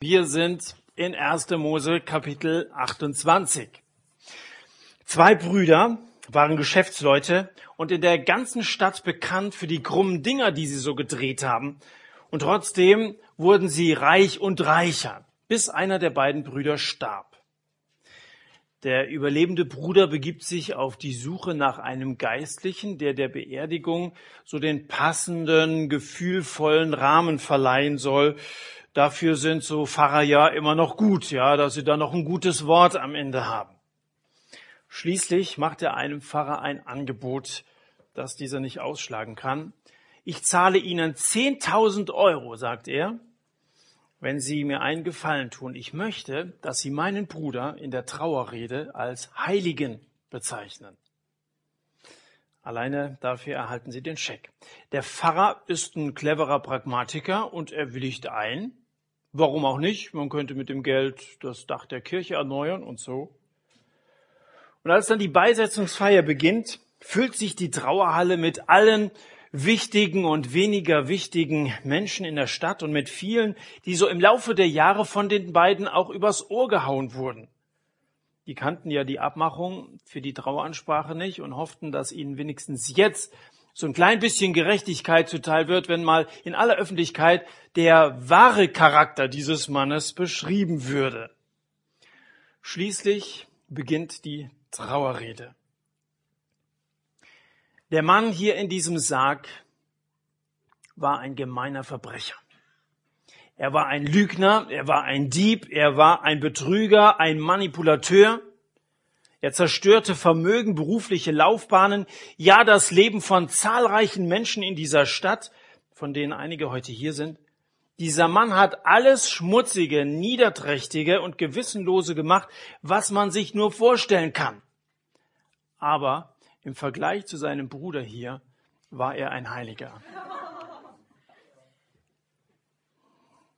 Wir sind in 1. Mose Kapitel 28. Zwei Brüder waren Geschäftsleute und in der ganzen Stadt bekannt für die krummen Dinger, die sie so gedreht haben. Und trotzdem wurden sie reich und reicher, bis einer der beiden Brüder starb. Der überlebende Bruder begibt sich auf die Suche nach einem Geistlichen, der der Beerdigung so den passenden, gefühlvollen Rahmen verleihen soll, Dafür sind so Pfarrer ja immer noch gut, ja, dass sie da noch ein gutes Wort am Ende haben. Schließlich macht er einem Pfarrer ein Angebot, das dieser nicht ausschlagen kann. Ich zahle Ihnen 10.000 Euro, sagt er, wenn Sie mir einen Gefallen tun. Ich möchte, dass Sie meinen Bruder in der Trauerrede als Heiligen bezeichnen. Alleine dafür erhalten Sie den Scheck. Der Pfarrer ist ein cleverer Pragmatiker und er willigt ein. Warum auch nicht? Man könnte mit dem Geld das Dach der Kirche erneuern und so. Und als dann die Beisetzungsfeier beginnt, füllt sich die Trauerhalle mit allen wichtigen und weniger wichtigen Menschen in der Stadt und mit vielen, die so im Laufe der Jahre von den beiden auch übers Ohr gehauen wurden. Die kannten ja die Abmachung für die Traueransprache nicht und hofften, dass ihnen wenigstens jetzt so ein klein bisschen Gerechtigkeit zuteil wird, wenn mal in aller Öffentlichkeit der wahre Charakter dieses Mannes beschrieben würde. Schließlich beginnt die Trauerrede. Der Mann hier in diesem Sarg war ein gemeiner Verbrecher. Er war ein Lügner, er war ein Dieb, er war ein Betrüger, ein Manipulateur. Er zerstörte Vermögen, berufliche Laufbahnen, ja das Leben von zahlreichen Menschen in dieser Stadt, von denen einige heute hier sind. Dieser Mann hat alles Schmutzige, Niederträchtige und Gewissenlose gemacht, was man sich nur vorstellen kann. Aber im Vergleich zu seinem Bruder hier war er ein Heiliger.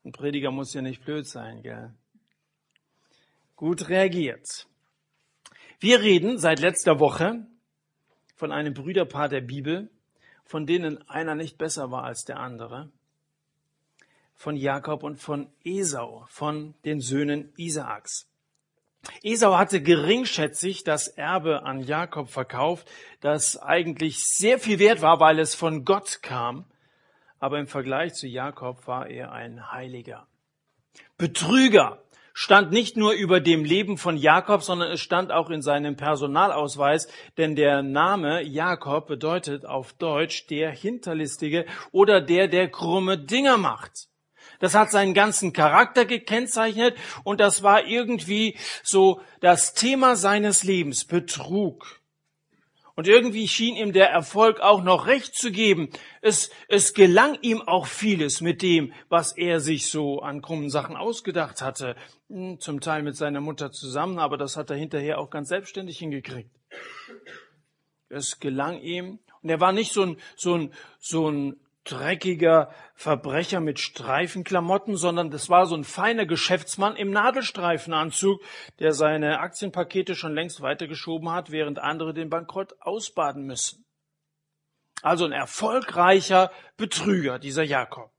Ein Prediger muss ja nicht blöd sein, gell? Gut reagiert. Wir reden seit letzter Woche von einem Brüderpaar der Bibel, von denen einer nicht besser war als der andere, von Jakob und von Esau, von den Söhnen Isaaks. Esau hatte geringschätzig das Erbe an Jakob verkauft, das eigentlich sehr viel wert war, weil es von Gott kam, aber im Vergleich zu Jakob war er ein Heiliger. Betrüger, stand nicht nur über dem Leben von Jakob, sondern es stand auch in seinem Personalausweis, denn der Name Jakob bedeutet auf Deutsch der Hinterlistige oder der, der krumme Dinger macht. Das hat seinen ganzen Charakter gekennzeichnet und das war irgendwie so das Thema seines Lebens, Betrug. Und irgendwie schien ihm der Erfolg auch noch recht zu geben. Es, es gelang ihm auch vieles mit dem, was er sich so an krummen Sachen ausgedacht hatte. Hm, zum Teil mit seiner Mutter zusammen, aber das hat er hinterher auch ganz selbstständig hingekriegt. Es gelang ihm. Und er war nicht so ein, so ein, so ein dreckiger Verbrecher mit Streifenklamotten, sondern das war so ein feiner Geschäftsmann im Nadelstreifenanzug, der seine Aktienpakete schon längst weitergeschoben hat, während andere den Bankrott ausbaden müssen. Also ein erfolgreicher Betrüger, dieser Jakob.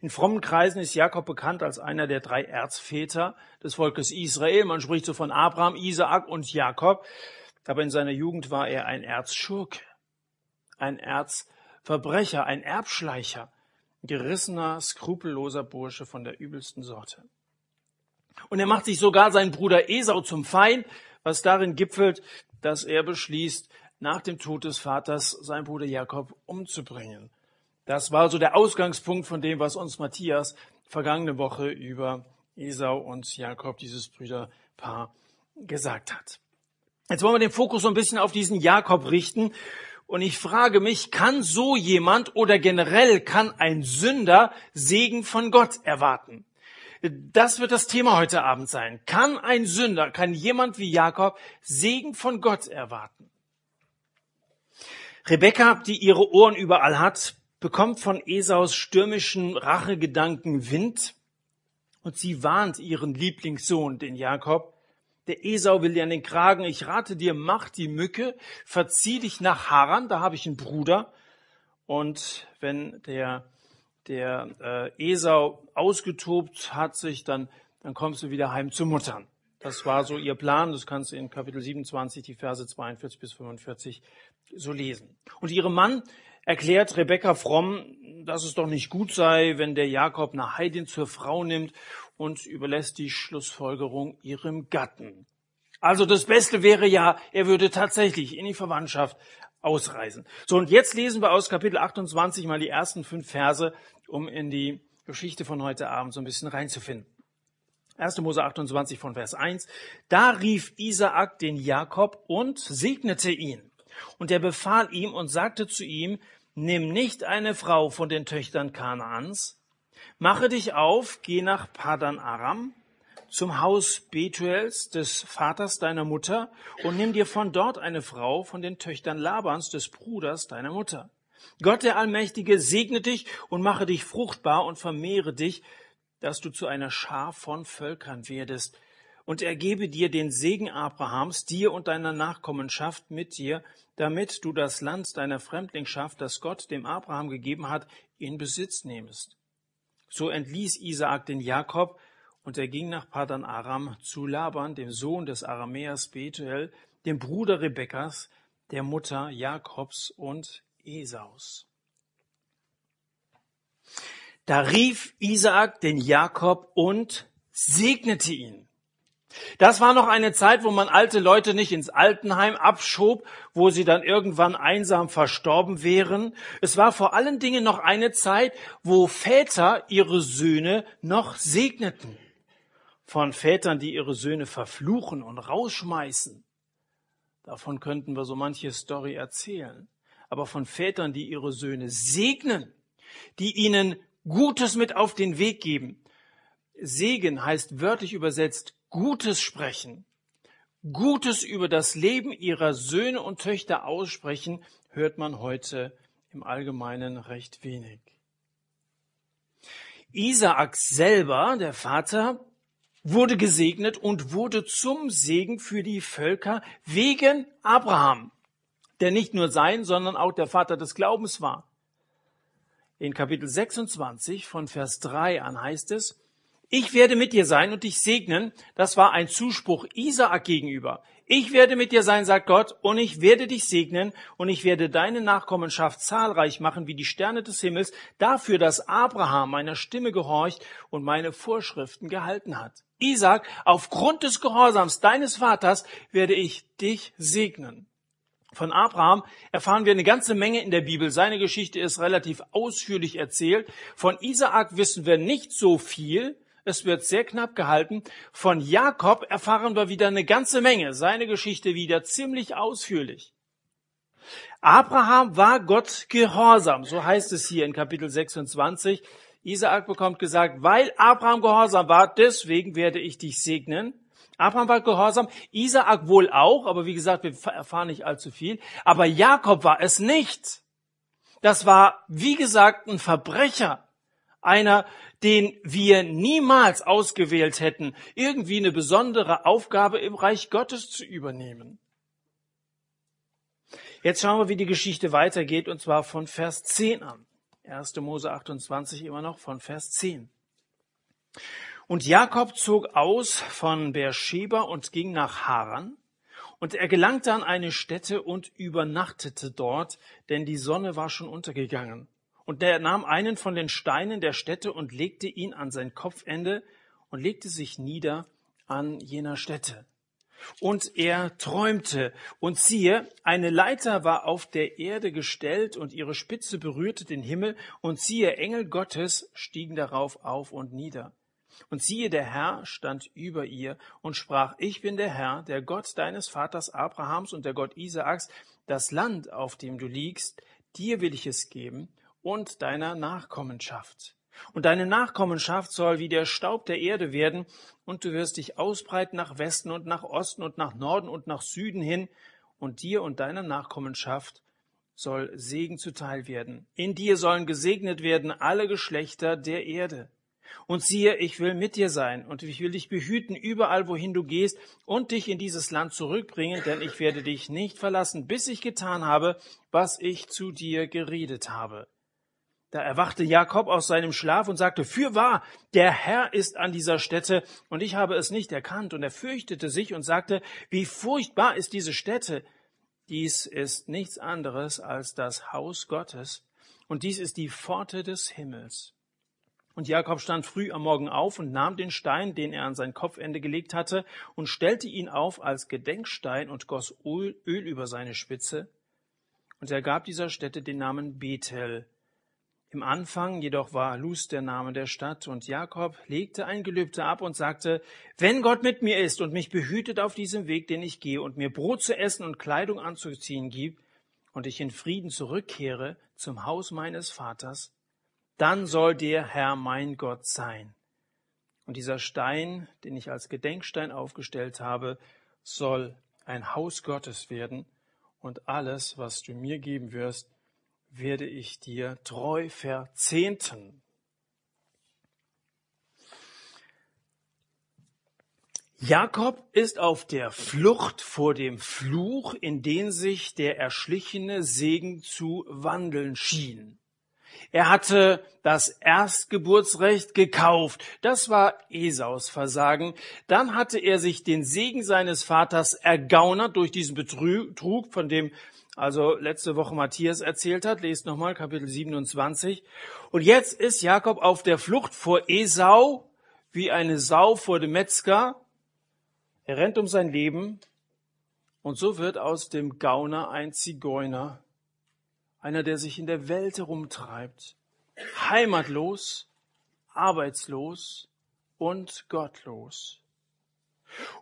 In frommen Kreisen ist Jakob bekannt als einer der drei Erzväter des Volkes Israel. Man spricht so von Abraham, Isaak und Jakob. Aber in seiner Jugend war er ein Erzschurke, ein Erz Verbrecher, ein Erbschleicher, gerissener, skrupelloser Bursche von der übelsten Sorte. Und er macht sich sogar seinen Bruder Esau zum Feind, was darin gipfelt, dass er beschließt, nach dem Tod des Vaters seinen Bruder Jakob umzubringen. Das war so der Ausgangspunkt von dem, was uns Matthias vergangene Woche über Esau und Jakob, dieses Brüderpaar, gesagt hat. Jetzt wollen wir den Fokus so ein bisschen auf diesen Jakob richten und ich frage mich, kann so jemand oder generell kann ein Sünder Segen von Gott erwarten? Das wird das Thema heute Abend sein. Kann ein Sünder, kann jemand wie Jakob Segen von Gott erwarten? Rebekka, die ihre Ohren überall hat, bekommt von Esaus stürmischen Rachegedanken Wind und sie warnt ihren Lieblingssohn, den Jakob, der Esau will dir an den Kragen. Ich rate dir, mach die Mücke, verzieh dich nach Haran, da habe ich einen Bruder. Und wenn der, der äh, Esau ausgetobt hat, sich dann dann kommst du wieder heim zu Muttern. Das war so ihr Plan. Das kannst du in Kapitel 27, die Verse 42 bis 45 so lesen. Und ihrem Mann erklärt Rebekka fromm, dass es doch nicht gut sei, wenn der Jakob eine Heidin zur Frau nimmt und überlässt die Schlussfolgerung ihrem Gatten. Also das Beste wäre ja, er würde tatsächlich in die Verwandtschaft ausreisen. So, und jetzt lesen wir aus Kapitel 28 mal die ersten fünf Verse, um in die Geschichte von heute Abend so ein bisschen reinzufinden. 1. Mose 28 von Vers 1. Da rief Isaak den Jakob und segnete ihn. Und er befahl ihm und sagte zu ihm, nimm nicht eine Frau von den Töchtern Kanaans, mache dich auf, geh nach Padan Aram, zum Haus Betuels, des Vaters deiner Mutter, und nimm dir von dort eine Frau von den Töchtern Labans, des Bruders deiner Mutter. Gott der Allmächtige segne dich und mache dich fruchtbar und vermehre dich, dass du zu einer Schar von Völkern werdest. Und er gebe dir den Segen Abrahams, dir und deiner Nachkommenschaft mit dir, damit du das Land deiner Fremdlingschaft, das Gott dem Abraham gegeben hat, in Besitz nehmest. So entließ Isaak den Jakob, und er ging nach Padan Aram zu Laban, dem Sohn des Aramäers Betuel, dem Bruder Rebekkas, der Mutter Jakobs und Esaus. Da rief Isaak den Jakob und segnete ihn. Das war noch eine Zeit, wo man alte Leute nicht ins Altenheim abschob, wo sie dann irgendwann einsam verstorben wären. Es war vor allen Dingen noch eine Zeit, wo Väter ihre Söhne noch segneten. Von Vätern, die ihre Söhne verfluchen und rausschmeißen. Davon könnten wir so manche Story erzählen. Aber von Vätern, die ihre Söhne segnen, die ihnen Gutes mit auf den Weg geben. Segen heißt wörtlich übersetzt Gutes sprechen. Gutes über das Leben ihrer Söhne und Töchter aussprechen, hört man heute im Allgemeinen recht wenig. Isaak selber, der Vater, wurde gesegnet und wurde zum Segen für die Völker wegen Abraham, der nicht nur sein, sondern auch der Vater des Glaubens war. In Kapitel 26 von Vers 3 an heißt es, ich werde mit dir sein und dich segnen. Das war ein Zuspruch Isaak gegenüber. Ich werde mit dir sein, sagt Gott, und ich werde dich segnen und ich werde deine Nachkommenschaft zahlreich machen wie die Sterne des Himmels, dafür, dass Abraham meiner Stimme gehorcht und meine Vorschriften gehalten hat. Isaac, aufgrund des Gehorsams deines Vaters werde ich dich segnen. Von Abraham erfahren wir eine ganze Menge in der Bibel. Seine Geschichte ist relativ ausführlich erzählt. Von Isaak wissen wir nicht so viel. Es wird sehr knapp gehalten. Von Jakob erfahren wir wieder eine ganze Menge. Seine Geschichte wieder ziemlich ausführlich. Abraham war Gott gehorsam. So heißt es hier in Kapitel 26. Isaak bekommt gesagt, weil Abraham gehorsam war, deswegen werde ich dich segnen. Abraham war gehorsam, Isaak wohl auch, aber wie gesagt, wir erfahren nicht allzu viel. Aber Jakob war es nicht. Das war, wie gesagt, ein Verbrecher. Einer, den wir niemals ausgewählt hätten, irgendwie eine besondere Aufgabe im Reich Gottes zu übernehmen. Jetzt schauen wir, wie die Geschichte weitergeht, und zwar von Vers 10 an. 1. Mose 28 immer noch von Vers 10. Und Jakob zog aus von Beersheba und ging nach Haran. Und er gelangte an eine Stätte und übernachtete dort, denn die Sonne war schon untergegangen. Und er nahm einen von den Steinen der Stätte und legte ihn an sein Kopfende und legte sich nieder an jener Stätte. Und er träumte, und siehe, eine Leiter war auf der Erde gestellt, und ihre Spitze berührte den Himmel, und siehe, Engel Gottes stiegen darauf auf und nieder. Und siehe, der Herr stand über ihr und sprach, ich bin der Herr, der Gott deines Vaters Abrahams und der Gott Isaaks, das Land, auf dem du liegst, dir will ich es geben und deiner Nachkommenschaft. Und deine Nachkommenschaft soll wie der Staub der Erde werden, und du wirst dich ausbreiten nach Westen und nach Osten und nach Norden und nach Süden hin, und dir und deiner Nachkommenschaft soll Segen zuteil werden. In dir sollen gesegnet werden alle Geschlechter der Erde. Und siehe, ich will mit dir sein und ich will dich behüten überall, wohin du gehst und dich in dieses Land zurückbringen, denn ich werde dich nicht verlassen, bis ich getan habe, was ich zu dir geredet habe. Da erwachte Jakob aus seinem Schlaf und sagte, Fürwahr, der Herr ist an dieser Stätte und ich habe es nicht erkannt. Und er fürchtete sich und sagte, wie furchtbar ist diese Stätte. Dies ist nichts anderes als das Haus Gottes und dies ist die Pforte des Himmels. Und Jakob stand früh am Morgen auf und nahm den Stein, den er an sein Kopfende gelegt hatte, und stellte ihn auf als Gedenkstein und goss Öl, über seine Spitze. Und er gab dieser Stätte den Namen Bethel. Im Anfang jedoch war Luz der Name der Stadt, und Jakob legte ein Gelübde ab und sagte, wenn Gott mit mir ist und mich behütet auf diesem Weg, den ich gehe, und mir Brot zu essen und Kleidung anzuziehen gibt, und ich in Frieden zurückkehre zum Haus meines Vaters, dann soll der Herr mein Gott sein. Und dieser Stein, den ich als Gedenkstein aufgestellt habe, soll ein Haus Gottes werden, und alles, was du mir geben wirst, werde ich dir treu verzehnten. Jakob ist auf der Flucht vor dem Fluch, in den sich der erschlichene Segen zu wandeln schien. Er hatte das Erstgeburtsrecht gekauft. Das war Esaus Versagen. Dann hatte er sich den Segen seines Vaters ergaunert durch diesen Betrug, von dem also letzte Woche Matthias erzählt hat. Lest nochmal Kapitel 27. Und jetzt ist Jakob auf der Flucht vor Esau wie eine Sau vor dem Metzger. Er rennt um sein Leben und so wird aus dem Gauner ein Zigeuner einer, der sich in der Welt herumtreibt, heimatlos, arbeitslos und gottlos.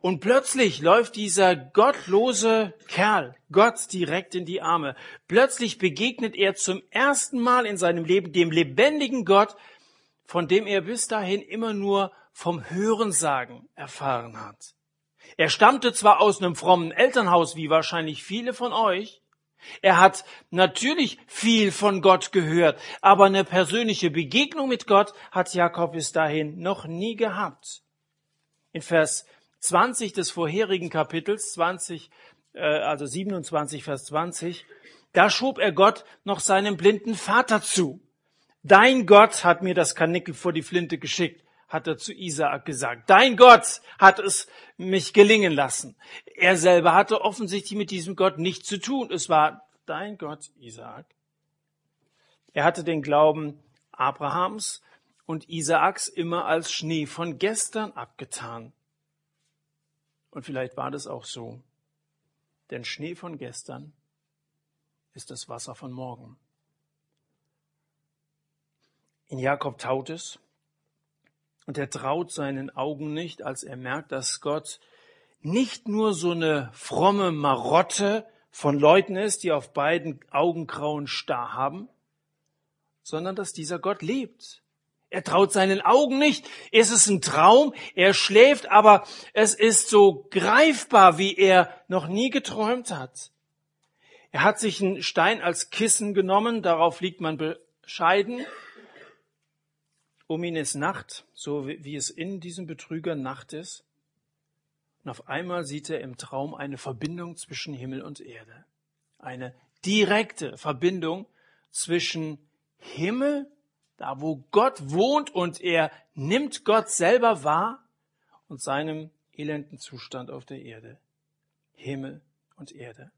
Und plötzlich läuft dieser gottlose Kerl Gott direkt in die Arme. Plötzlich begegnet er zum ersten Mal in seinem Leben dem lebendigen Gott, von dem er bis dahin immer nur vom Hörensagen erfahren hat. Er stammte zwar aus einem frommen Elternhaus, wie wahrscheinlich viele von euch, er hat natürlich viel von Gott gehört, aber eine persönliche Begegnung mit Gott hat Jakob bis dahin noch nie gehabt. In Vers 20 des vorherigen Kapitels, 20, äh, also 27, Vers 20, da schob er Gott noch seinem blinden Vater zu. Dein Gott hat mir das Kanickel vor die Flinte geschickt hat er zu Isaak gesagt. Dein Gott hat es mich gelingen lassen. Er selber hatte offensichtlich mit diesem Gott nichts zu tun. Es war dein Gott, Isaak. Er hatte den Glauben Abrahams und Isaaks immer als Schnee von gestern abgetan. Und vielleicht war das auch so. Denn Schnee von gestern ist das Wasser von morgen. In Jakob taut es, und er traut seinen Augen nicht, als er merkt, dass Gott nicht nur so eine fromme Marotte von Leuten ist, die auf beiden Augenkrauen starr haben, sondern dass dieser Gott lebt. Er traut seinen Augen nicht. Es ist ein Traum. Er schläft, aber es ist so greifbar, wie er noch nie geträumt hat. Er hat sich einen Stein als Kissen genommen. Darauf liegt man bescheiden. Um ihn ist Nacht, so wie es in diesem Betrüger Nacht ist. Und auf einmal sieht er im Traum eine Verbindung zwischen Himmel und Erde. Eine direkte Verbindung zwischen Himmel, da wo Gott wohnt und er nimmt Gott selber wahr, und seinem elenden Zustand auf der Erde. Himmel und Erde.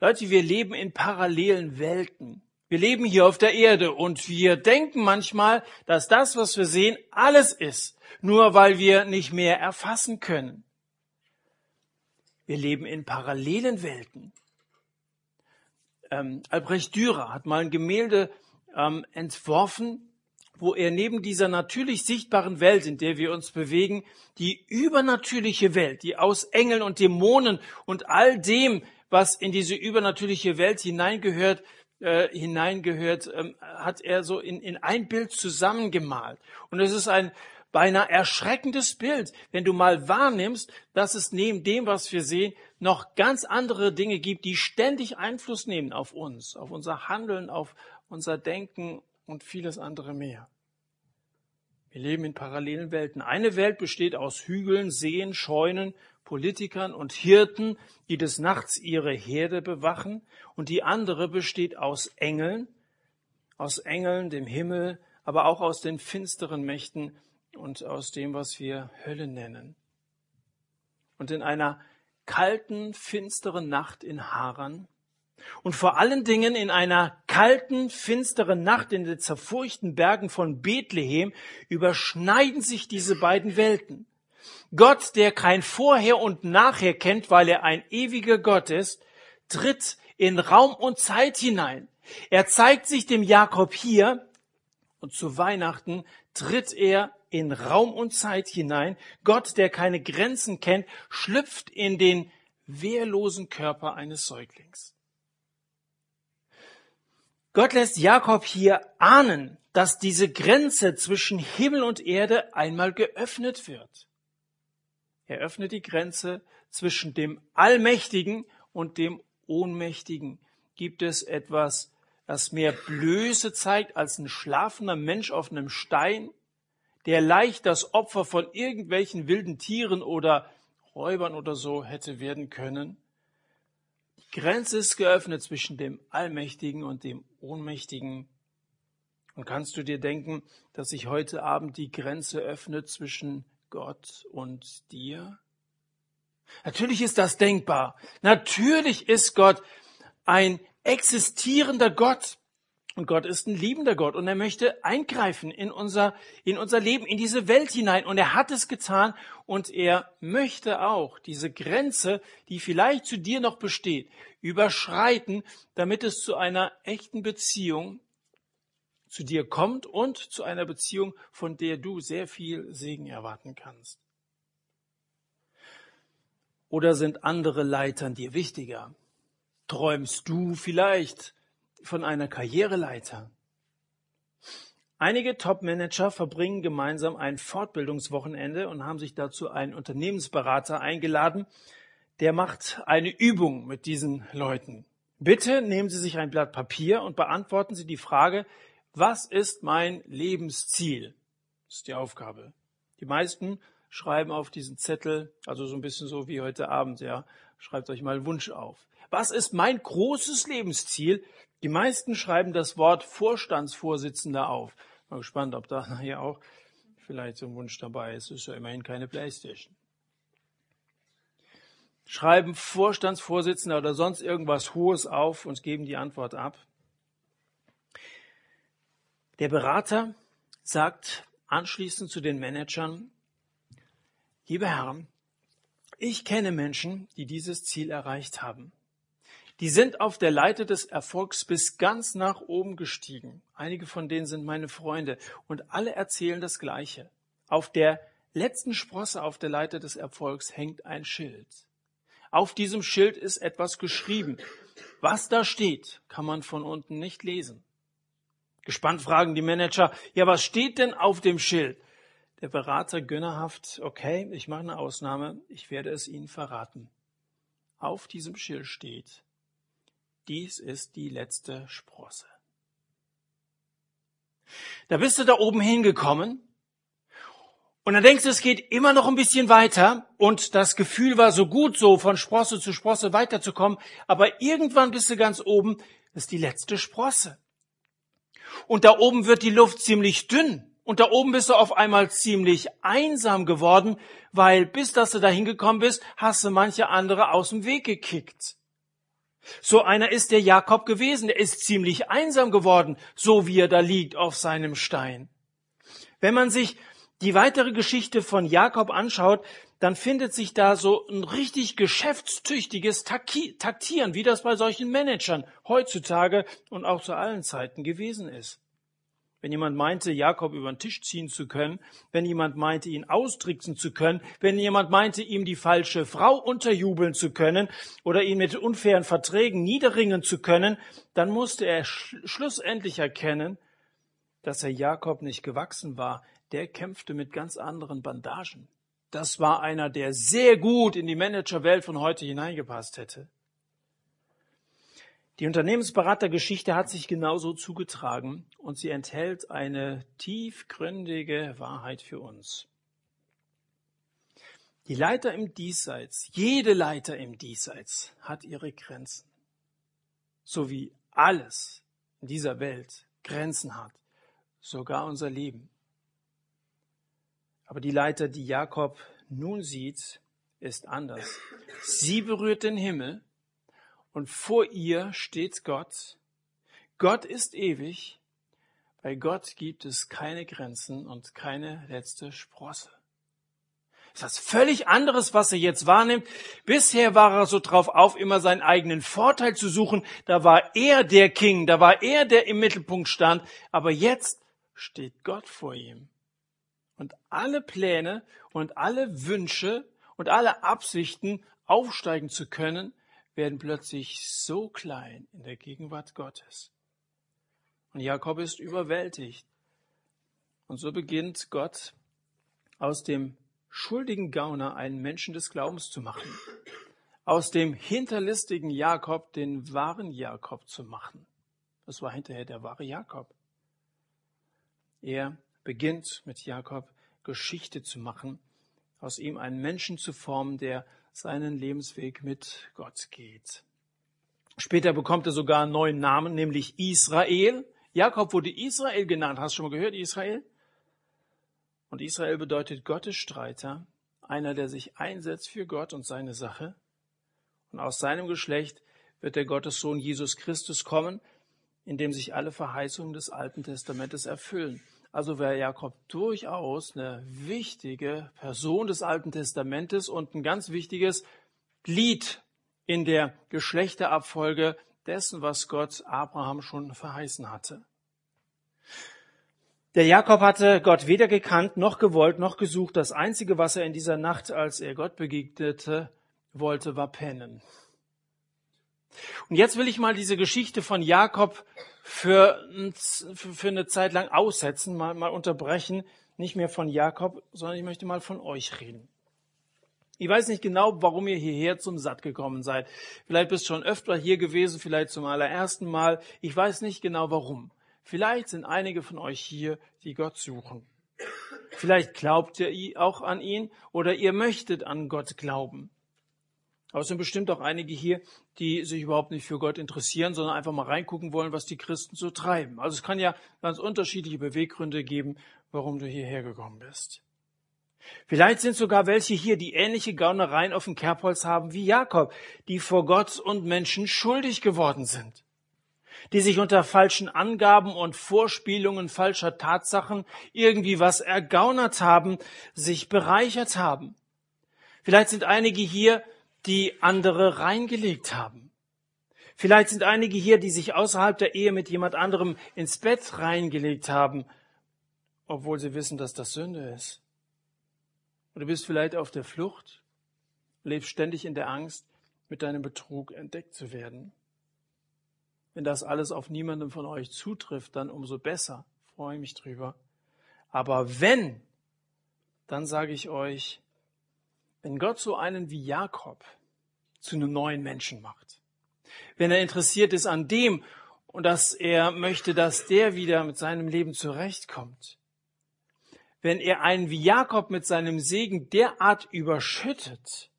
Leute, wir leben in parallelen Welten. Wir leben hier auf der Erde und wir denken manchmal, dass das, was wir sehen, alles ist, nur weil wir nicht mehr erfassen können. Wir leben in parallelen Welten. Ähm, Albrecht Dürer hat mal ein Gemälde ähm, entworfen, wo er neben dieser natürlich sichtbaren Welt, in der wir uns bewegen, die übernatürliche Welt, die aus Engeln und Dämonen und all dem, was in diese übernatürliche Welt hineingehört, äh, hineingehört, ähm, hat er so in, in ein Bild zusammengemalt. Und es ist ein beinahe erschreckendes Bild, wenn du mal wahrnimmst, dass es neben dem, was wir sehen, noch ganz andere Dinge gibt, die ständig Einfluss nehmen auf uns, auf unser Handeln, auf unser Denken und vieles andere mehr. Wir leben in parallelen Welten. Eine Welt besteht aus Hügeln, Seen, Scheunen, Politikern und Hirten, die des Nachts ihre Herde bewachen, und die andere besteht aus Engeln, aus Engeln, dem Himmel, aber auch aus den finsteren Mächten und aus dem, was wir Hölle nennen. Und in einer kalten, finsteren Nacht in Haran und vor allen Dingen in einer kalten, finsteren Nacht in den zerfurchten Bergen von Bethlehem überschneiden sich diese beiden Welten. Gott, der kein Vorher und Nachher kennt, weil er ein ewiger Gott ist, tritt in Raum und Zeit hinein. Er zeigt sich dem Jakob hier und zu Weihnachten tritt er in Raum und Zeit hinein. Gott, der keine Grenzen kennt, schlüpft in den wehrlosen Körper eines Säuglings. Gott lässt Jakob hier ahnen, dass diese Grenze zwischen Himmel und Erde einmal geöffnet wird. Er öffnet die Grenze zwischen dem Allmächtigen und dem Ohnmächtigen. Gibt es etwas, das mehr Blöße zeigt als ein schlafender Mensch auf einem Stein, der leicht das Opfer von irgendwelchen wilden Tieren oder Räubern oder so hätte werden können? Grenze ist geöffnet zwischen dem Allmächtigen und dem Ohnmächtigen. Und kannst du dir denken, dass sich heute Abend die Grenze öffnet zwischen Gott und dir? Natürlich ist das denkbar. Natürlich ist Gott ein existierender Gott. Und Gott ist ein liebender Gott und er möchte eingreifen in unser, in unser Leben, in diese Welt hinein. Und er hat es getan und er möchte auch diese Grenze, die vielleicht zu dir noch besteht, überschreiten, damit es zu einer echten Beziehung zu dir kommt und zu einer Beziehung, von der du sehr viel Segen erwarten kannst. Oder sind andere Leitern dir wichtiger? Träumst du vielleicht von einer Karriereleiter? Einige Top-Manager verbringen gemeinsam ein Fortbildungswochenende und haben sich dazu einen Unternehmensberater eingeladen. Der macht eine Übung mit diesen Leuten. Bitte nehmen Sie sich ein Blatt Papier und beantworten Sie die Frage, was ist mein Lebensziel? Das ist die Aufgabe. Die meisten schreiben auf diesen Zettel, also so ein bisschen so wie heute Abend, ja, schreibt euch mal einen Wunsch auf. Was ist mein großes Lebensziel? Die meisten schreiben das Wort Vorstandsvorsitzender auf. Mal gespannt, ob da nachher auch vielleicht so ein Wunsch dabei ist. Ist ja immerhin keine Playstation. Schreiben Vorstandsvorsitzender oder sonst irgendwas Hohes auf und geben die Antwort ab. Der Berater sagt anschließend zu den Managern, liebe Herren, ich kenne Menschen, die dieses Ziel erreicht haben. Die sind auf der Leiter des Erfolgs bis ganz nach oben gestiegen. Einige von denen sind meine Freunde und alle erzählen das Gleiche. Auf der letzten Sprosse auf der Leiter des Erfolgs hängt ein Schild. Auf diesem Schild ist etwas geschrieben. Was da steht, kann man von unten nicht lesen. Gespannt fragen die Manager, ja, was steht denn auf dem Schild? Der Berater gönnerhaft, okay, ich mache eine Ausnahme, ich werde es Ihnen verraten. Auf diesem Schild steht, dies ist die letzte Sprosse. Da bist du da oben hingekommen und dann denkst du, es geht immer noch ein bisschen weiter und das Gefühl war so gut, so von Sprosse zu Sprosse weiterzukommen, aber irgendwann bist du ganz oben, das ist die letzte Sprosse. Und da oben wird die Luft ziemlich dünn. Und da oben bist du auf einmal ziemlich einsam geworden, weil bis dass du da hingekommen bist, hast du manche andere aus dem Weg gekickt. So einer ist der Jakob gewesen, der ist ziemlich einsam geworden, so wie er da liegt auf seinem Stein. Wenn man sich die weitere Geschichte von Jakob anschaut, dann findet sich da so ein richtig geschäftstüchtiges Taktieren, wie das bei solchen Managern heutzutage und auch zu allen Zeiten gewesen ist. Wenn jemand meinte, Jakob über den Tisch ziehen zu können, wenn jemand meinte, ihn austricksen zu können, wenn jemand meinte, ihm die falsche Frau unterjubeln zu können oder ihn mit unfairen Verträgen niederringen zu können, dann musste er schlussendlich erkennen, dass er Jakob nicht gewachsen war. Der kämpfte mit ganz anderen Bandagen. Das war einer, der sehr gut in die Managerwelt von heute hineingepasst hätte. Die Unternehmensberatergeschichte hat sich genauso zugetragen und sie enthält eine tiefgründige Wahrheit für uns. Die Leiter im Diesseits, jede Leiter im Diesseits hat ihre Grenzen. So wie alles in dieser Welt Grenzen hat, sogar unser Leben. Aber die Leiter, die Jakob nun sieht, ist anders. Sie berührt den Himmel und vor ihr steht Gott. Gott ist ewig. Bei Gott gibt es keine Grenzen und keine letzte Sprosse. Das ist was völlig anderes, was er jetzt wahrnimmt. Bisher war er so drauf auf, immer seinen eigenen Vorteil zu suchen. Da war er der King, da war er, der im Mittelpunkt stand. Aber jetzt steht Gott vor ihm. Und alle Pläne und alle Wünsche und alle Absichten aufsteigen zu können, werden plötzlich so klein in der Gegenwart Gottes. Und Jakob ist überwältigt. Und so beginnt Gott aus dem schuldigen Gauner einen Menschen des Glaubens zu machen, aus dem hinterlistigen Jakob den wahren Jakob zu machen. Das war hinterher der wahre Jakob. Er beginnt mit Jakob Geschichte zu machen, aus ihm einen Menschen zu formen, der seinen Lebensweg mit Gott geht. Später bekommt er sogar einen neuen Namen, nämlich Israel. Jakob wurde Israel genannt. Hast du schon mal gehört, Israel? Und Israel bedeutet Gottes Streiter, einer, der sich einsetzt für Gott und seine Sache. Und aus seinem Geschlecht wird der Gottessohn Jesus Christus kommen, in dem sich alle Verheißungen des Alten Testamentes erfüllen. Also wäre Jakob durchaus eine wichtige Person des Alten Testamentes und ein ganz wichtiges Glied in der Geschlechterabfolge dessen, was Gott Abraham schon verheißen hatte. Der Jakob hatte Gott weder gekannt, noch gewollt, noch gesucht. Das Einzige, was er in dieser Nacht, als er Gott begegnete, wollte, war pennen. Und jetzt will ich mal diese Geschichte von Jakob für, für eine Zeit lang aussetzen, mal, mal unterbrechen. Nicht mehr von Jakob, sondern ich möchte mal von euch reden. Ich weiß nicht genau, warum ihr hierher zum Satt gekommen seid. Vielleicht bist du schon öfter hier gewesen, vielleicht zum allerersten Mal. Ich weiß nicht genau warum. Vielleicht sind einige von euch hier, die Gott suchen. Vielleicht glaubt ihr auch an ihn oder ihr möchtet an Gott glauben. Aber es sind bestimmt auch einige hier, die sich überhaupt nicht für Gott interessieren, sondern einfach mal reingucken wollen, was die Christen so treiben. Also es kann ja ganz unterschiedliche Beweggründe geben, warum du hierher gekommen bist. Vielleicht sind sogar welche hier, die ähnliche Gaunereien auf dem Kerbholz haben wie Jakob, die vor Gott und Menschen schuldig geworden sind die sich unter falschen Angaben und Vorspielungen falscher Tatsachen irgendwie was ergaunert haben, sich bereichert haben. Vielleicht sind einige hier, die andere reingelegt haben. Vielleicht sind einige hier, die sich außerhalb der Ehe mit jemand anderem ins Bett reingelegt haben, obwohl sie wissen, dass das Sünde ist. Und du bist vielleicht auf der Flucht, lebst ständig in der Angst, mit deinem Betrug entdeckt zu werden. Wenn das alles auf niemandem von euch zutrifft, dann umso besser. Freue ich mich drüber. Aber wenn, dann sage ich euch, wenn Gott so einen wie Jakob zu einem neuen Menschen macht, wenn er interessiert ist an dem und dass er möchte, dass der wieder mit seinem Leben zurechtkommt, wenn er einen wie Jakob mit seinem Segen derart überschüttet,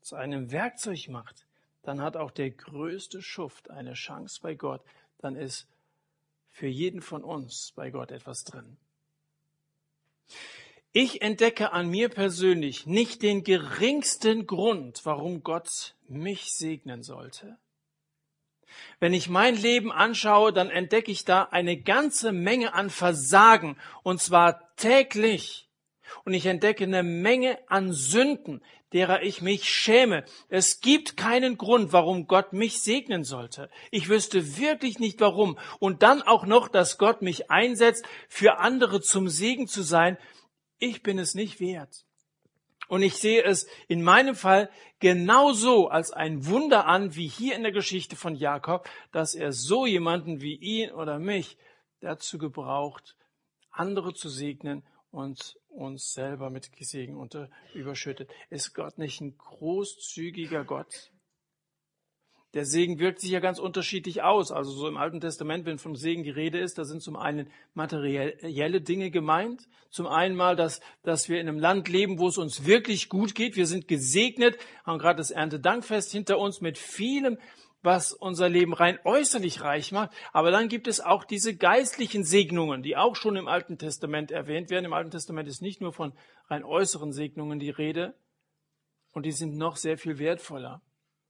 zu einem Werkzeug macht, dann hat auch der größte Schuft eine Chance bei Gott. Dann ist für jeden von uns bei Gott etwas drin. Ich entdecke an mir persönlich nicht den geringsten Grund, warum Gott mich segnen sollte. Wenn ich mein Leben anschaue, dann entdecke ich da eine ganze Menge an Versagen, und zwar täglich. Und ich entdecke eine Menge an Sünden, derer ich mich schäme. Es gibt keinen Grund, warum Gott mich segnen sollte. Ich wüsste wirklich nicht warum. Und dann auch noch, dass Gott mich einsetzt, für andere zum Segen zu sein. Ich bin es nicht wert. Und ich sehe es in meinem Fall genauso als ein Wunder an, wie hier in der Geschichte von Jakob, dass er so jemanden wie ihn oder mich dazu gebraucht, andere zu segnen und uns selber mit Segen unter, überschüttet. Ist Gott nicht ein großzügiger Gott? Der Segen wirkt sich ja ganz unterschiedlich aus. Also so im Alten Testament, wenn vom Segen die Rede ist, da sind zum einen materielle Dinge gemeint. Zum einen mal, dass, dass wir in einem Land leben, wo es uns wirklich gut geht. Wir sind gesegnet, haben gerade das Erntedankfest hinter uns mit vielem, was unser Leben rein äußerlich reich macht. Aber dann gibt es auch diese geistlichen Segnungen, die auch schon im Alten Testament erwähnt werden. Im Alten Testament ist nicht nur von rein äußeren Segnungen die Rede. Und die sind noch sehr viel wertvoller.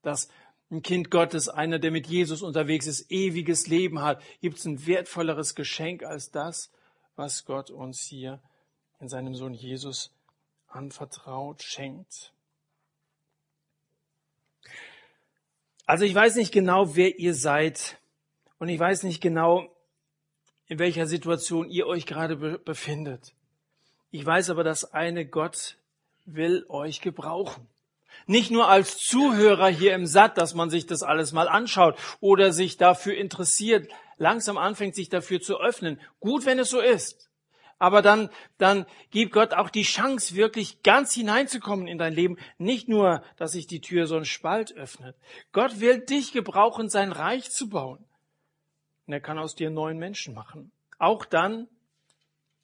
Dass ein Kind Gottes, einer, der mit Jesus unterwegs ist, ewiges Leben hat, gibt es ein wertvolleres Geschenk als das, was Gott uns hier in seinem Sohn Jesus anvertraut, schenkt. Also ich weiß nicht genau, wer ihr seid und ich weiß nicht genau, in welcher Situation ihr euch gerade be befindet. Ich weiß aber, dass eine Gott will euch gebrauchen. Nicht nur als Zuhörer hier im Satt, dass man sich das alles mal anschaut oder sich dafür interessiert, langsam anfängt, sich dafür zu öffnen. Gut, wenn es so ist. Aber dann, dann gibt Gott auch die Chance, wirklich ganz hineinzukommen in dein Leben. Nicht nur, dass sich die Tür so ein Spalt öffnet. Gott will dich gebrauchen, sein Reich zu bauen. Und er kann aus dir neuen Menschen machen. Auch dann,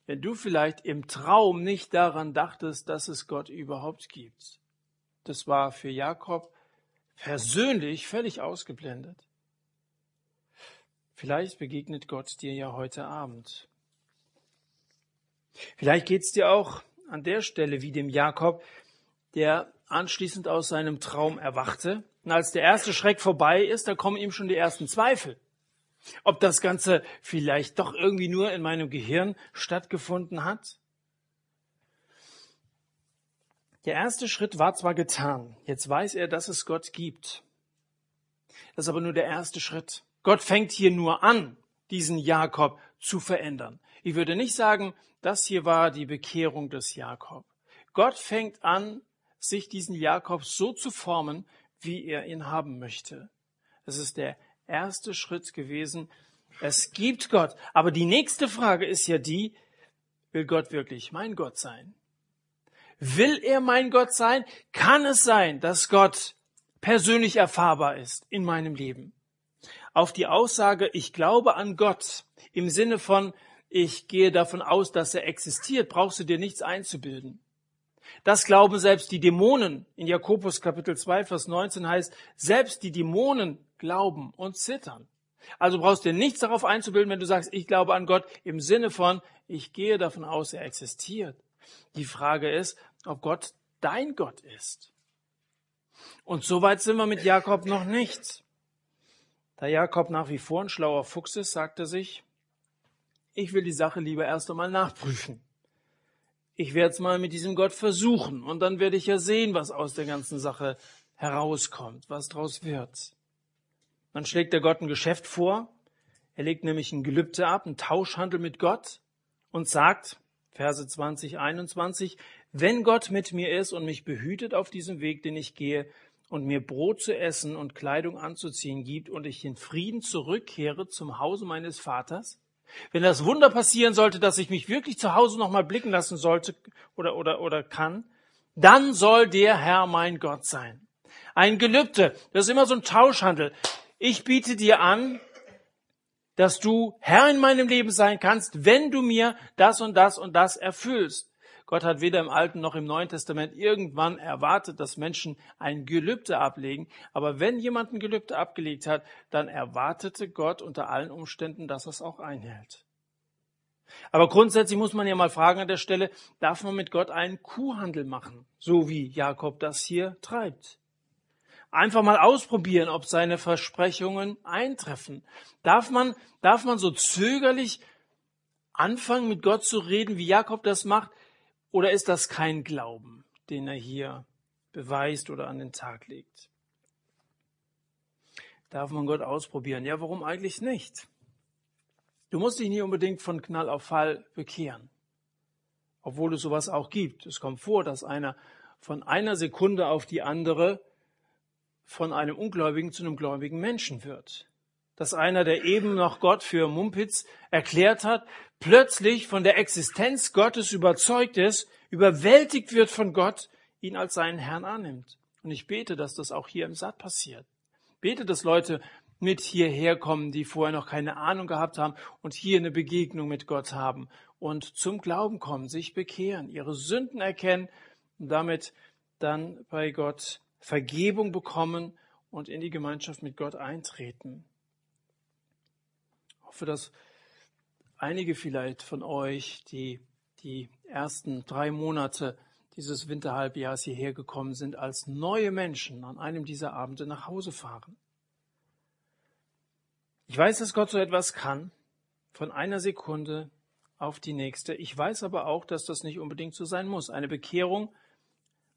wenn du vielleicht im Traum nicht daran dachtest, dass es Gott überhaupt gibt. Das war für Jakob persönlich völlig ausgeblendet. Vielleicht begegnet Gott dir ja heute Abend. Vielleicht geht's dir auch an der Stelle wie dem Jakob, der anschließend aus seinem Traum erwachte. Und als der erste Schreck vorbei ist, da kommen ihm schon die ersten Zweifel. Ob das Ganze vielleicht doch irgendwie nur in meinem Gehirn stattgefunden hat? Der erste Schritt war zwar getan. Jetzt weiß er, dass es Gott gibt. Das ist aber nur der erste Schritt. Gott fängt hier nur an, diesen Jakob zu verändern. Ich würde nicht sagen, das hier war die Bekehrung des Jakob. Gott fängt an, sich diesen Jakob so zu formen, wie er ihn haben möchte. Es ist der erste Schritt gewesen. Es gibt Gott. Aber die nächste Frage ist ja die, will Gott wirklich mein Gott sein? Will er mein Gott sein? Kann es sein, dass Gott persönlich erfahrbar ist in meinem Leben? Auf die Aussage, ich glaube an Gott im Sinne von, ich gehe davon aus, dass er existiert, brauchst du dir nichts einzubilden. Das glauben selbst die Dämonen. In Jakobus Kapitel 2, Vers 19 heißt, selbst die Dämonen glauben und zittern. Also brauchst du dir nichts darauf einzubilden, wenn du sagst, ich glaube an Gott im Sinne von, ich gehe davon aus, er existiert. Die Frage ist, ob Gott dein Gott ist. Und so weit sind wir mit Jakob noch nicht. Da Jakob nach wie vor ein schlauer Fuchs ist, sagt er sich, ich will die Sache lieber erst einmal nachprüfen. Ich werde es mal mit diesem Gott versuchen und dann werde ich ja sehen, was aus der ganzen Sache herauskommt, was draus wird. Dann schlägt der Gott ein Geschäft vor. Er legt nämlich ein Gelübde ab, einen Tauschhandel mit Gott und sagt, Verse 20, 21, wenn Gott mit mir ist und mich behütet auf diesem Weg, den ich gehe, und mir Brot zu essen und Kleidung anzuziehen gibt und ich in Frieden zurückkehre zum Hause meines Vaters, wenn das Wunder passieren sollte, dass ich mich wirklich zu Hause nochmal blicken lassen sollte oder, oder, oder kann, dann soll der Herr mein Gott sein. Ein Gelübde, das ist immer so ein Tauschhandel. Ich biete dir an, dass du Herr in meinem Leben sein kannst, wenn du mir das und das und das erfüllst. Gott hat weder im Alten noch im Neuen Testament irgendwann erwartet, dass Menschen ein Gelübde ablegen. Aber wenn jemand ein Gelübde abgelegt hat, dann erwartete Gott unter allen Umständen, dass er es auch einhält. Aber grundsätzlich muss man ja mal fragen an der Stelle, darf man mit Gott einen Kuhhandel machen, so wie Jakob das hier treibt? Einfach mal ausprobieren, ob seine Versprechungen eintreffen. Darf man, darf man so zögerlich anfangen, mit Gott zu reden, wie Jakob das macht? Oder ist das kein Glauben, den er hier beweist oder an den Tag legt? Darf man Gott ausprobieren? Ja, warum eigentlich nicht? Du musst dich nicht unbedingt von Knall auf Fall bekehren. Obwohl es sowas auch gibt. Es kommt vor, dass einer von einer Sekunde auf die andere von einem Ungläubigen zu einem gläubigen Menschen wird dass einer, der eben noch Gott für Mumpitz erklärt hat, plötzlich von der Existenz Gottes überzeugt ist, überwältigt wird von Gott, ihn als seinen Herrn annimmt. Und ich bete, dass das auch hier im Saat passiert. Bete, dass Leute mit hierher kommen, die vorher noch keine Ahnung gehabt haben und hier eine Begegnung mit Gott haben und zum Glauben kommen, sich bekehren, ihre Sünden erkennen und damit dann bei Gott Vergebung bekommen und in die Gemeinschaft mit Gott eintreten. Ich hoffe, dass einige vielleicht von euch, die die ersten drei Monate dieses Winterhalbjahres hierher gekommen sind, als neue Menschen an einem dieser Abende nach Hause fahren. Ich weiß, dass Gott so etwas kann, von einer Sekunde auf die nächste. Ich weiß aber auch, dass das nicht unbedingt so sein muss. Eine Bekehrung,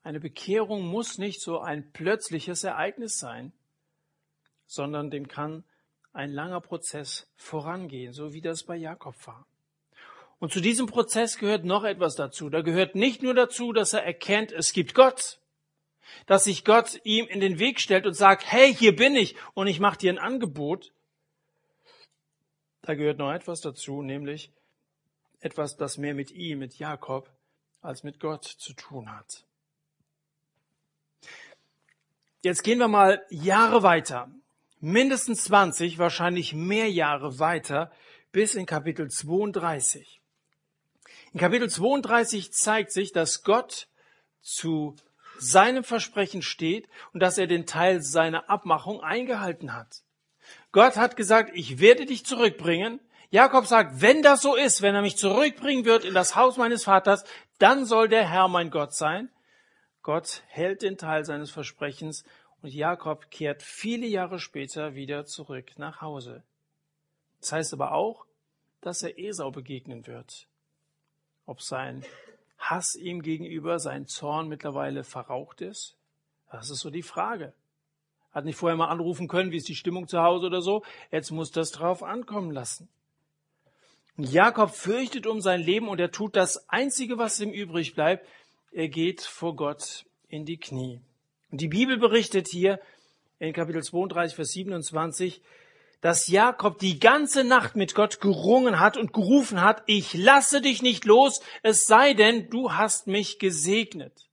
eine Bekehrung muss nicht so ein plötzliches Ereignis sein, sondern dem kann ein langer Prozess vorangehen, so wie das bei Jakob war. Und zu diesem Prozess gehört noch etwas dazu. Da gehört nicht nur dazu, dass er erkennt, es gibt Gott, dass sich Gott ihm in den Weg stellt und sagt, hey, hier bin ich und ich mache dir ein Angebot. Da gehört noch etwas dazu, nämlich etwas, das mehr mit ihm, mit Jakob, als mit Gott zu tun hat. Jetzt gehen wir mal Jahre weiter. Mindestens 20, wahrscheinlich mehr Jahre weiter, bis in Kapitel 32. In Kapitel 32 zeigt sich, dass Gott zu seinem Versprechen steht und dass er den Teil seiner Abmachung eingehalten hat. Gott hat gesagt, ich werde dich zurückbringen. Jakob sagt, wenn das so ist, wenn er mich zurückbringen wird in das Haus meines Vaters, dann soll der Herr mein Gott sein. Gott hält den Teil seines Versprechens und Jakob kehrt viele Jahre später wieder zurück nach Hause. Das heißt aber auch, dass er Esau begegnen wird ob sein Hass ihm gegenüber, sein Zorn mittlerweile verraucht ist? Das ist so die Frage. Hat nicht vorher mal anrufen können, wie ist die Stimmung zu Hause oder so. Jetzt muss das drauf ankommen lassen. Und Jakob fürchtet um sein Leben und er tut das Einzige, was ihm übrig bleibt. Er geht vor Gott in die Knie. Und die Bibel berichtet hier in Kapitel 32, Vers 27, dass Jakob die ganze Nacht mit Gott gerungen hat und gerufen hat, ich lasse dich nicht los, es sei denn, du hast mich gesegnet.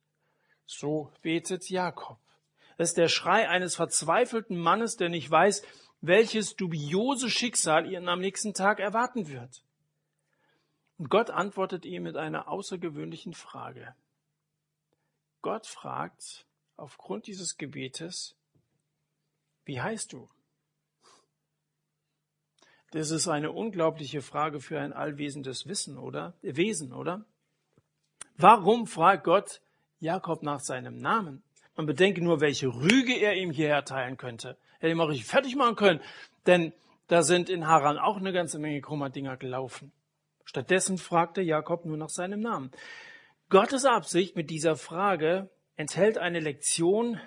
So betet Jakob. Das ist der Schrei eines verzweifelten Mannes, der nicht weiß, welches dubiose Schicksal ihn am nächsten Tag erwarten wird. Und Gott antwortet ihm mit einer außergewöhnlichen Frage. Gott fragt aufgrund dieses Gebetes, wie heißt du? Das ist eine unglaubliche Frage für ein allwesendes Wissen, oder? Wesen, oder? Warum fragt Gott Jakob nach seinem Namen? Man bedenke nur, welche Rüge er ihm hier erteilen könnte. Hätte ihn mal richtig fertig machen können, denn da sind in Haran auch eine ganze Menge krummer Dinger gelaufen. Stattdessen fragte Jakob nur nach seinem Namen. Gottes Absicht mit dieser Frage enthält eine Lektion,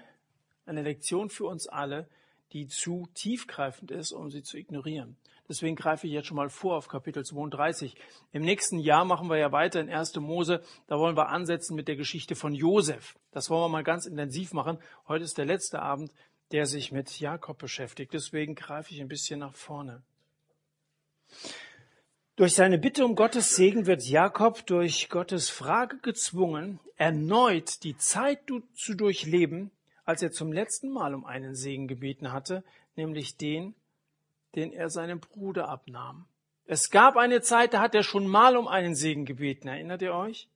eine Lektion für uns alle, die zu tiefgreifend ist, um sie zu ignorieren. Deswegen greife ich jetzt schon mal vor auf Kapitel 32. Im nächsten Jahr machen wir ja weiter in 1. Mose. Da wollen wir ansetzen mit der Geschichte von Josef. Das wollen wir mal ganz intensiv machen. Heute ist der letzte Abend, der sich mit Jakob beschäftigt. Deswegen greife ich ein bisschen nach vorne. Durch seine Bitte um Gottes Segen wird Jakob durch Gottes Frage gezwungen, erneut die Zeit zu durchleben, als er zum letzten Mal um einen Segen gebeten hatte, nämlich den, den er seinem Bruder abnahm. Es gab eine Zeit, da hat er schon mal um einen Segen gebeten. Erinnert ihr euch?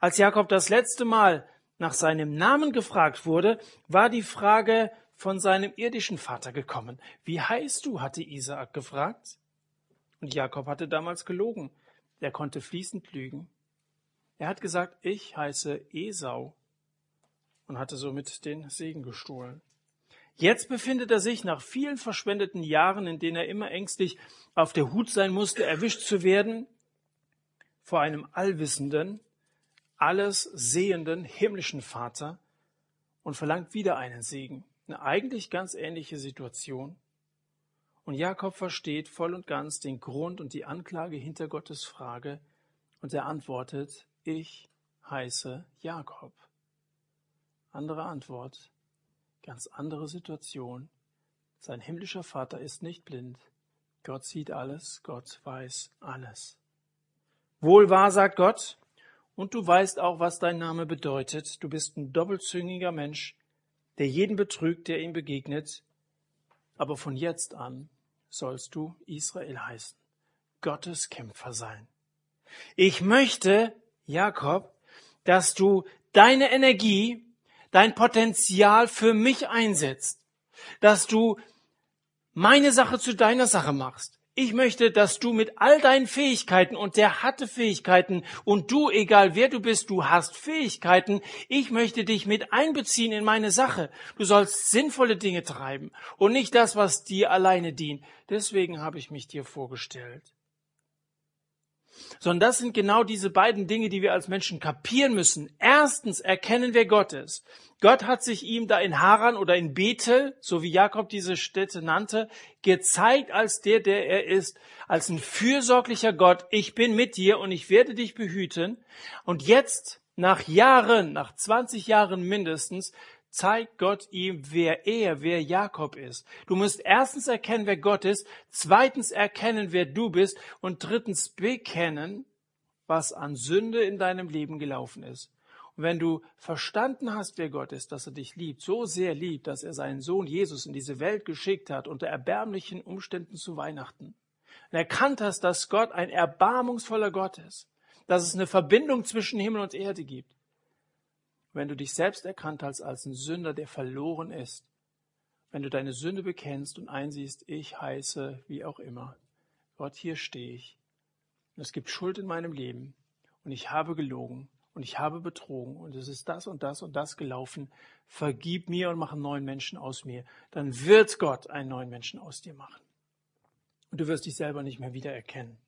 Als Jakob das letzte Mal nach seinem Namen gefragt wurde, war die Frage von seinem irdischen Vater gekommen. Wie heißt du? hatte Isaak gefragt. Und Jakob hatte damals gelogen. Er konnte fließend lügen. Er hat gesagt, ich heiße Esau und hatte somit den Segen gestohlen. Jetzt befindet er sich nach vielen verschwendeten Jahren, in denen er immer ängstlich auf der Hut sein musste, erwischt zu werden, vor einem allwissenden, alles sehenden himmlischen Vater und verlangt wieder einen Segen. Eine eigentlich ganz ähnliche Situation. Und Jakob versteht voll und ganz den Grund und die Anklage hinter Gottes Frage und er antwortet, ich heiße Jakob. Andere Antwort, Ganz andere Situation. Sein himmlischer Vater ist nicht blind. Gott sieht alles, Gott weiß alles. Wohl wahr, sagt Gott, und du weißt auch, was dein Name bedeutet. Du bist ein doppelzüngiger Mensch, der jeden betrügt, der ihm begegnet. Aber von jetzt an sollst du Israel heißen, Gottes Kämpfer sein. Ich möchte, Jakob, dass du deine Energie dein Potenzial für mich einsetzt. dass du meine Sache zu deiner Sache machst. Ich möchte, dass du mit all deinen Fähigkeiten und der hatte Fähigkeiten und du, egal wer du bist, du hast Fähigkeiten. Ich möchte dich mit einbeziehen in meine Sache. Du sollst sinnvolle Dinge treiben und nicht das, was dir alleine dient. Deswegen habe ich mich dir vorgestellt sondern das sind genau diese beiden Dinge, die wir als Menschen kapieren müssen. Erstens erkennen, wer Gott ist. Gott hat sich ihm da in Haran oder in Bethel, so wie Jakob diese Städte nannte, gezeigt als der, der er ist, als ein fürsorglicher Gott. Ich bin mit dir und ich werde dich behüten. Und jetzt, nach Jahren, nach 20 Jahren mindestens, zeigt Gott ihm, wer er, wer Jakob ist. Du musst erstens erkennen, wer Gott ist, zweitens erkennen, wer du bist und drittens bekennen, was an Sünde in deinem Leben gelaufen ist. Und wenn du verstanden hast, wer Gott ist, dass er dich liebt, so sehr liebt, dass er seinen Sohn Jesus in diese Welt geschickt hat, unter erbärmlichen Umständen zu Weihnachten, und erkannt hast, dass Gott ein erbarmungsvoller Gott ist, dass es eine Verbindung zwischen Himmel und Erde gibt, wenn du dich selbst erkannt hast als ein Sünder, der verloren ist, wenn du deine Sünde bekennst und einsiehst, ich heiße wie auch immer, Gott, hier stehe ich. Es gibt Schuld in meinem Leben und ich habe gelogen und ich habe betrogen und es ist das und das und das gelaufen. Vergib mir und mach einen neuen Menschen aus mir. Dann wird Gott einen neuen Menschen aus dir machen. Und du wirst dich selber nicht mehr wiedererkennen.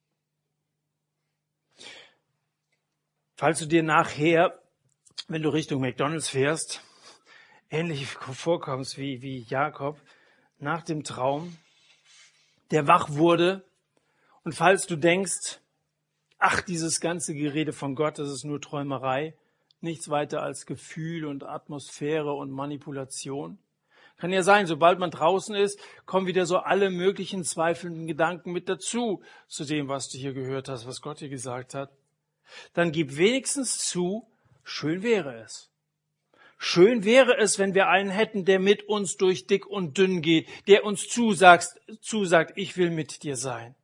Falls du dir nachher wenn du Richtung McDonalds fährst, ähnlich vorkommst wie, wie Jakob nach dem Traum, der wach wurde. Und falls du denkst, ach, dieses ganze Gerede von Gott, das ist nur Träumerei, nichts weiter als Gefühl und Atmosphäre und Manipulation. Kann ja sein, sobald man draußen ist, kommen wieder so alle möglichen zweifelnden Gedanken mit dazu, zu dem, was du hier gehört hast, was Gott dir gesagt hat. Dann gib wenigstens zu, Schön wäre es. Schön wäre es, wenn wir einen hätten, der mit uns durch dick und dünn geht, der uns zusagt, zusagt, ich will mit dir sein.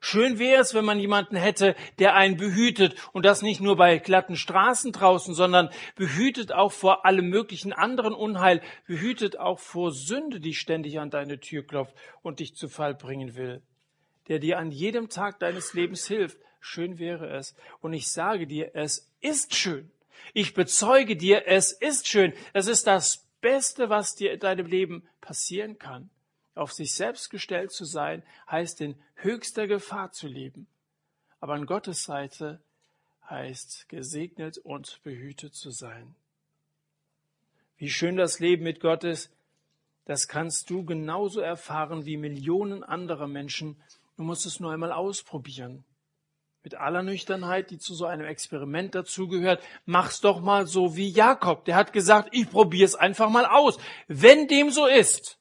Schön wäre es, wenn man jemanden hätte, der einen behütet und das nicht nur bei glatten Straßen draußen, sondern behütet auch vor allem möglichen anderen Unheil, behütet auch vor Sünde, die ständig an deine Tür klopft und dich zu Fall bringen will, der dir an jedem Tag deines Lebens hilft. Schön wäre es. Und ich sage dir, es ist schön. Ich bezeuge dir, es ist schön. Es ist das Beste, was dir in deinem Leben passieren kann. Auf sich selbst gestellt zu sein, heißt in höchster Gefahr zu leben. Aber an Gottes Seite heißt gesegnet und behütet zu sein. Wie schön das Leben mit Gott ist, das kannst du genauso erfahren wie Millionen anderer Menschen. Du musst es nur einmal ausprobieren mit aller Nüchternheit, die zu so einem Experiment dazugehört, mach's doch mal so wie Jakob. Der hat gesagt, ich probiere es einfach mal aus. Wenn dem so ist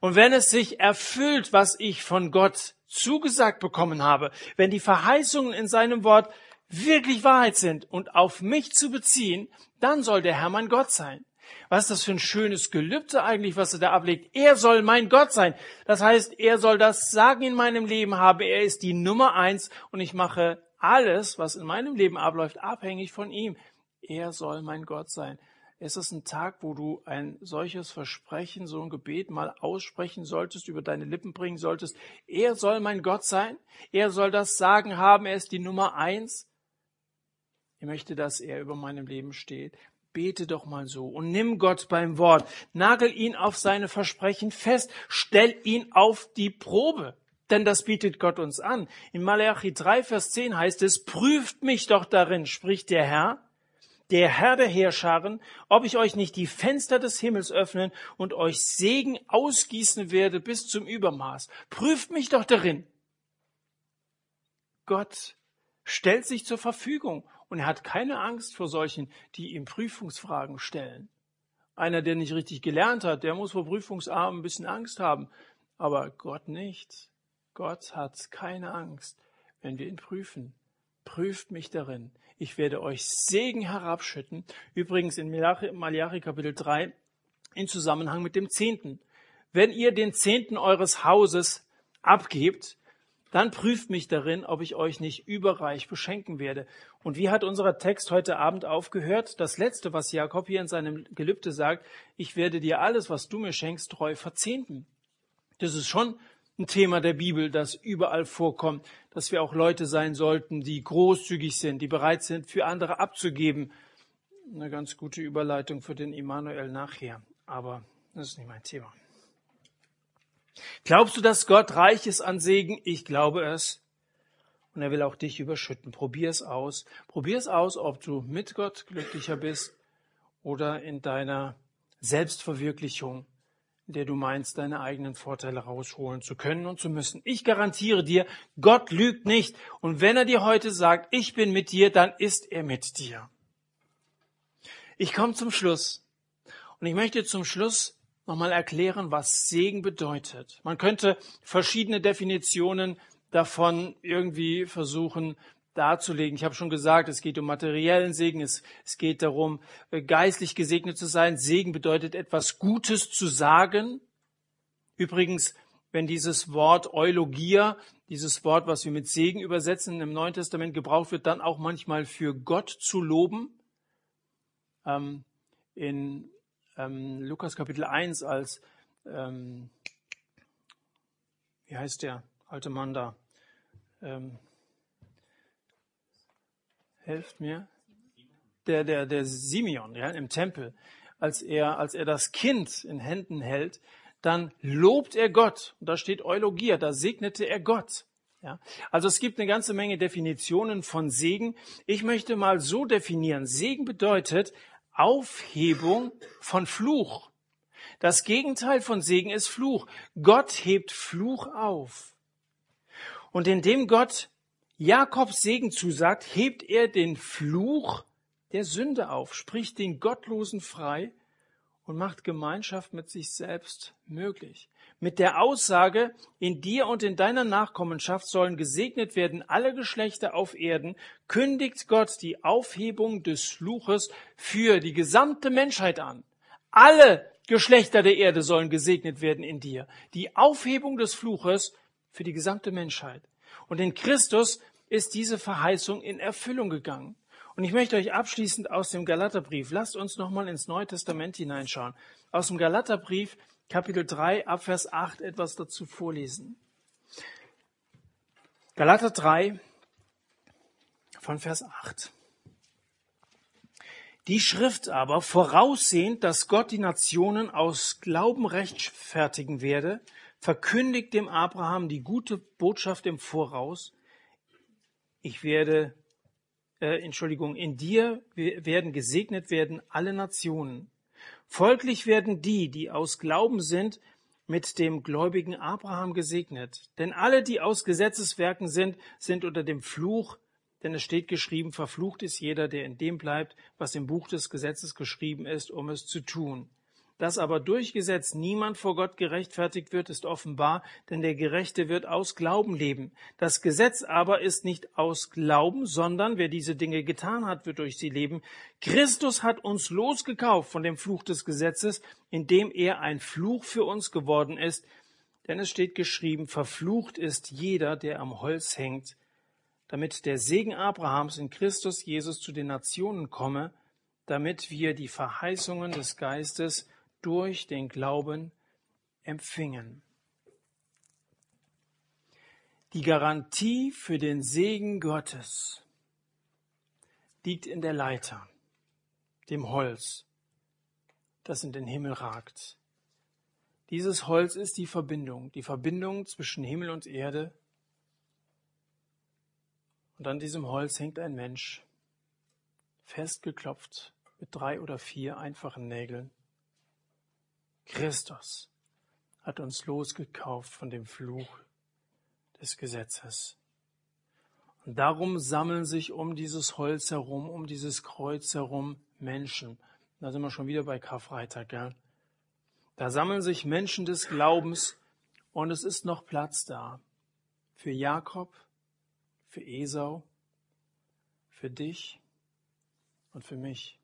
und wenn es sich erfüllt, was ich von Gott zugesagt bekommen habe, wenn die Verheißungen in seinem Wort wirklich Wahrheit sind und auf mich zu beziehen, dann soll der Herr mein Gott sein. Was ist das für ein schönes Gelübde eigentlich, was er da ablegt? Er soll mein Gott sein. Das heißt, er soll das Sagen in meinem Leben haben. Er ist die Nummer eins und ich mache alles, was in meinem Leben abläuft, abhängig von ihm. Er soll mein Gott sein. Es ist ein Tag, wo du ein solches Versprechen, so ein Gebet mal aussprechen solltest, über deine Lippen bringen solltest. Er soll mein Gott sein. Er soll das Sagen haben. Er ist die Nummer eins. Ich möchte, dass er über meinem Leben steht. Bete doch mal so und nimm Gott beim Wort. Nagel ihn auf seine Versprechen fest. Stell ihn auf die Probe. Denn das bietet Gott uns an. In Malachi 3, Vers 10 heißt es, prüft mich doch darin, spricht der Herr, der Herr der Heerscharen, ob ich euch nicht die Fenster des Himmels öffnen und euch Segen ausgießen werde bis zum Übermaß. Prüft mich doch darin. Gott stellt sich zur Verfügung und er hat keine Angst vor solchen, die ihm Prüfungsfragen stellen. Einer, der nicht richtig gelernt hat, der muss vor Prüfungsarmen ein bisschen Angst haben, aber Gott nicht. Gott hat keine Angst, wenn wir ihn prüfen. Prüft mich darin. Ich werde euch Segen herabschütten. Übrigens in Malachi Kapitel 3 in Zusammenhang mit dem Zehnten. Wenn ihr den Zehnten eures Hauses abgebt, dann prüft mich darin, ob ich euch nicht überreich beschenken werde. Und wie hat unser Text heute Abend aufgehört? Das letzte, was Jakob hier in seinem Gelübde sagt, ich werde dir alles, was du mir schenkst, treu verzehnten. Das ist schon ein Thema der Bibel, das überall vorkommt, dass wir auch Leute sein sollten, die großzügig sind, die bereit sind, für andere abzugeben. Eine ganz gute Überleitung für den Immanuel nachher, aber das ist nicht mein Thema. Glaubst du, dass Gott reich ist an Segen? Ich glaube es. Und er will auch dich überschütten. Probier es aus. Probier es aus, ob du mit Gott glücklicher bist oder in deiner Selbstverwirklichung in der du meinst, deine eigenen Vorteile rausholen zu können und zu müssen. Ich garantiere dir, Gott lügt nicht. Und wenn er dir heute sagt, ich bin mit dir, dann ist er mit dir. Ich komme zum Schluss. Und ich möchte zum Schluss nochmal erklären, was Segen bedeutet. Man könnte verschiedene Definitionen davon irgendwie versuchen darzulegen. Ich habe schon gesagt, es geht um materiellen Segen, es, es geht darum, äh, geistlich gesegnet zu sein. Segen bedeutet etwas Gutes zu sagen. Übrigens, wenn dieses Wort Eulogia, dieses Wort, was wir mit Segen übersetzen, im Neuen Testament gebraucht wird, dann auch manchmal für Gott zu loben. Ähm, in ähm, Lukas Kapitel 1 als, ähm, wie heißt der alte Mann da? Ähm, helft mir, der, der, der Simeon ja, im Tempel, als er, als er das Kind in Händen hält, dann lobt er Gott. Und da steht Eulogia, da segnete er Gott. Ja, also es gibt eine ganze Menge Definitionen von Segen. Ich möchte mal so definieren. Segen bedeutet Aufhebung von Fluch. Das Gegenteil von Segen ist Fluch. Gott hebt Fluch auf. Und indem Gott Jakobs Segen zusagt, hebt er den Fluch der Sünde auf, spricht den Gottlosen frei und macht Gemeinschaft mit sich selbst möglich. Mit der Aussage, in dir und in deiner Nachkommenschaft sollen gesegnet werden alle Geschlechter auf Erden, kündigt Gott die Aufhebung des Fluches für die gesamte Menschheit an. Alle Geschlechter der Erde sollen gesegnet werden in dir. Die Aufhebung des Fluches für die gesamte Menschheit. Und in Christus ist diese Verheißung in Erfüllung gegangen. Und ich möchte euch abschließend aus dem Galaterbrief, lasst uns nochmal ins Neue Testament hineinschauen, aus dem Galaterbrief Kapitel 3 Abvers 8 etwas dazu vorlesen. Galater 3 von Vers 8. Die Schrift aber, voraussehend, dass Gott die Nationen aus Glauben rechtfertigen werde, verkündigt dem Abraham die gute Botschaft im Voraus, ich werde, äh, Entschuldigung, in dir werden gesegnet werden alle Nationen. Folglich werden die, die aus Glauben sind, mit dem gläubigen Abraham gesegnet. Denn alle, die aus Gesetzeswerken sind, sind unter dem Fluch, denn es steht geschrieben, verflucht ist jeder, der in dem bleibt, was im Buch des Gesetzes geschrieben ist, um es zu tun. Dass aber durch Gesetz niemand vor Gott gerechtfertigt wird, ist offenbar, denn der Gerechte wird aus Glauben leben. Das Gesetz aber ist nicht aus Glauben, sondern wer diese Dinge getan hat, wird durch sie leben. Christus hat uns losgekauft von dem Fluch des Gesetzes, indem er ein Fluch für uns geworden ist. Denn es steht geschrieben, verflucht ist jeder, der am Holz hängt, damit der Segen Abrahams in Christus Jesus zu den Nationen komme, damit wir die Verheißungen des Geistes durch den Glauben empfingen. Die Garantie für den Segen Gottes liegt in der Leiter, dem Holz, das in den Himmel ragt. Dieses Holz ist die Verbindung, die Verbindung zwischen Himmel und Erde. Und an diesem Holz hängt ein Mensch, festgeklopft mit drei oder vier einfachen Nägeln. Christus hat uns losgekauft von dem Fluch des Gesetzes. Und darum sammeln sich um dieses Holz herum, um dieses Kreuz herum Menschen. Da sind wir schon wieder bei Karfreitag, gell? Da sammeln sich Menschen des Glaubens und es ist noch Platz da. Für Jakob, für Esau, für dich und für mich.